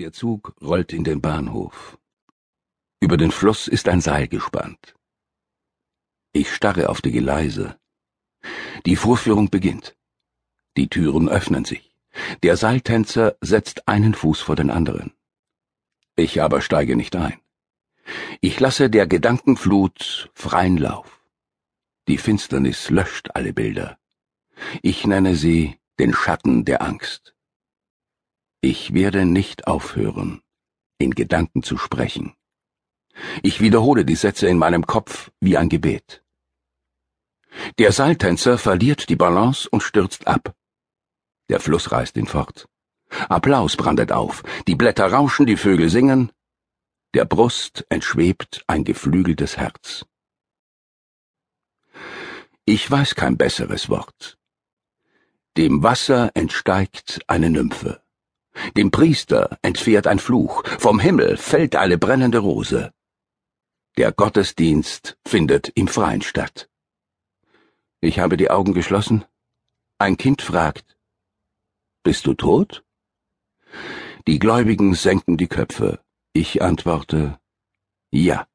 Der Zug rollt in den Bahnhof. Über den Fluss ist ein Seil gespannt. Ich starre auf die Gleise. Die Vorführung beginnt. Die Türen öffnen sich. Der Seiltänzer setzt einen Fuß vor den anderen. Ich aber steige nicht ein. Ich lasse der Gedankenflut freien Lauf. Die Finsternis löscht alle Bilder. Ich nenne sie den Schatten der Angst. Ich werde nicht aufhören, in Gedanken zu sprechen. Ich wiederhole die Sätze in meinem Kopf wie ein Gebet. Der Seiltänzer verliert die Balance und stürzt ab. Der Fluss reißt ihn fort. Applaus brandet auf, die Blätter rauschen, die Vögel singen. Der Brust entschwebt ein geflügeltes Herz. Ich weiß kein besseres Wort. Dem Wasser entsteigt eine Nymphe. Dem Priester entfährt ein Fluch, vom Himmel fällt eine brennende Rose. Der Gottesdienst findet im Freien statt. Ich habe die Augen geschlossen. Ein Kind fragt, Bist du tot? Die Gläubigen senken die Köpfe. Ich antworte, Ja.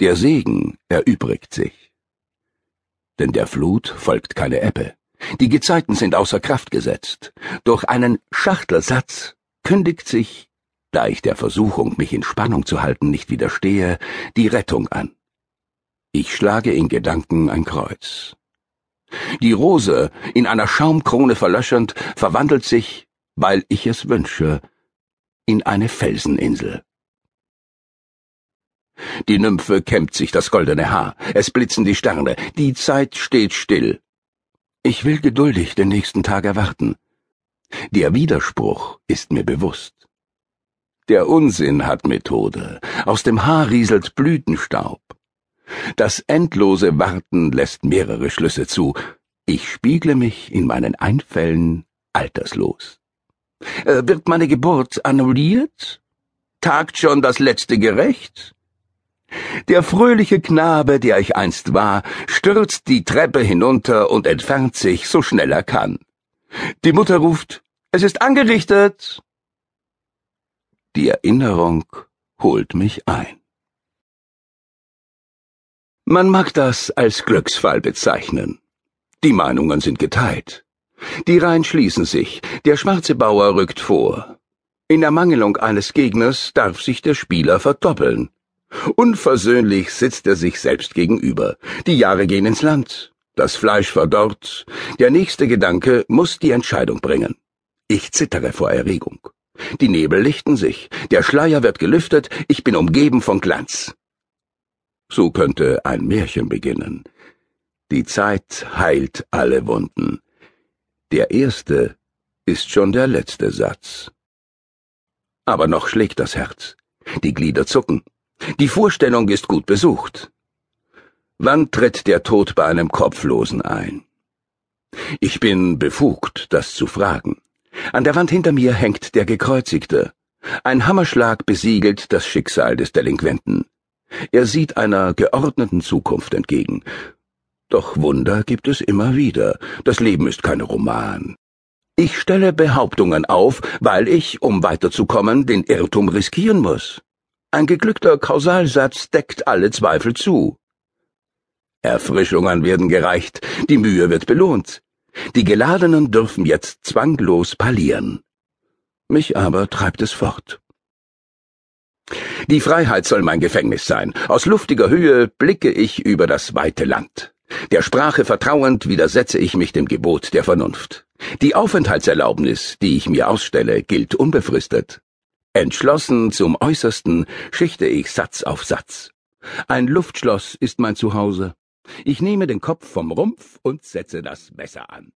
Der Segen erübrigt sich. Denn der Flut folgt keine Ebbe. Die Gezeiten sind außer Kraft gesetzt. Durch einen Schachtelsatz kündigt sich, da ich der Versuchung, mich in Spannung zu halten, nicht widerstehe, die Rettung an. Ich schlage in Gedanken ein Kreuz. Die Rose, in einer Schaumkrone verlöschernd, verwandelt sich, weil ich es wünsche, in eine Felseninsel. Die Nymphe kämmt sich das goldene Haar, es blitzen die Sterne, die Zeit steht still, ich will geduldig den nächsten Tag erwarten. Der Widerspruch ist mir bewusst. Der Unsinn hat Methode. Aus dem Haar rieselt Blütenstaub. Das endlose Warten lässt mehrere Schlüsse zu. Ich spiegle mich in meinen Einfällen alterslos. Äh, wird meine Geburt annulliert? Tagt schon das letzte Gerecht? Der fröhliche Knabe, der ich einst war, stürzt die Treppe hinunter und entfernt sich, so schnell er kann. Die Mutter ruft, es ist angerichtet. Die Erinnerung holt mich ein. Man mag das als Glücksfall bezeichnen. Die Meinungen sind geteilt. Die Reihen schließen sich, der schwarze Bauer rückt vor. In Ermangelung eines Gegners darf sich der Spieler verdoppeln. Unversöhnlich sitzt er sich selbst gegenüber. Die Jahre gehen ins Land. Das Fleisch verdorrt. Der nächste Gedanke muss die Entscheidung bringen. Ich zittere vor Erregung. Die Nebel lichten sich. Der Schleier wird gelüftet. Ich bin umgeben von Glanz. So könnte ein Märchen beginnen. Die Zeit heilt alle Wunden. Der erste ist schon der letzte Satz. Aber noch schlägt das Herz. Die Glieder zucken. Die Vorstellung ist gut besucht. Wann tritt der Tod bei einem Kopflosen ein? Ich bin befugt, das zu fragen. An der Wand hinter mir hängt der Gekreuzigte. Ein Hammerschlag besiegelt das Schicksal des Delinquenten. Er sieht einer geordneten Zukunft entgegen. Doch Wunder gibt es immer wieder. Das Leben ist kein Roman. Ich stelle Behauptungen auf, weil ich, um weiterzukommen, den Irrtum riskieren muss. Ein geglückter Kausalsatz deckt alle Zweifel zu. Erfrischungen werden gereicht, die Mühe wird belohnt. Die Geladenen dürfen jetzt zwanglos parlieren. Mich aber treibt es fort. Die Freiheit soll mein Gefängnis sein. Aus luftiger Höhe blicke ich über das weite Land. Der Sprache vertrauend widersetze ich mich dem Gebot der Vernunft. Die Aufenthaltserlaubnis, die ich mir ausstelle, gilt unbefristet. Entschlossen zum Äußersten schichte ich Satz auf Satz. Ein Luftschloss ist mein Zuhause. Ich nehme den Kopf vom Rumpf und setze das Messer an.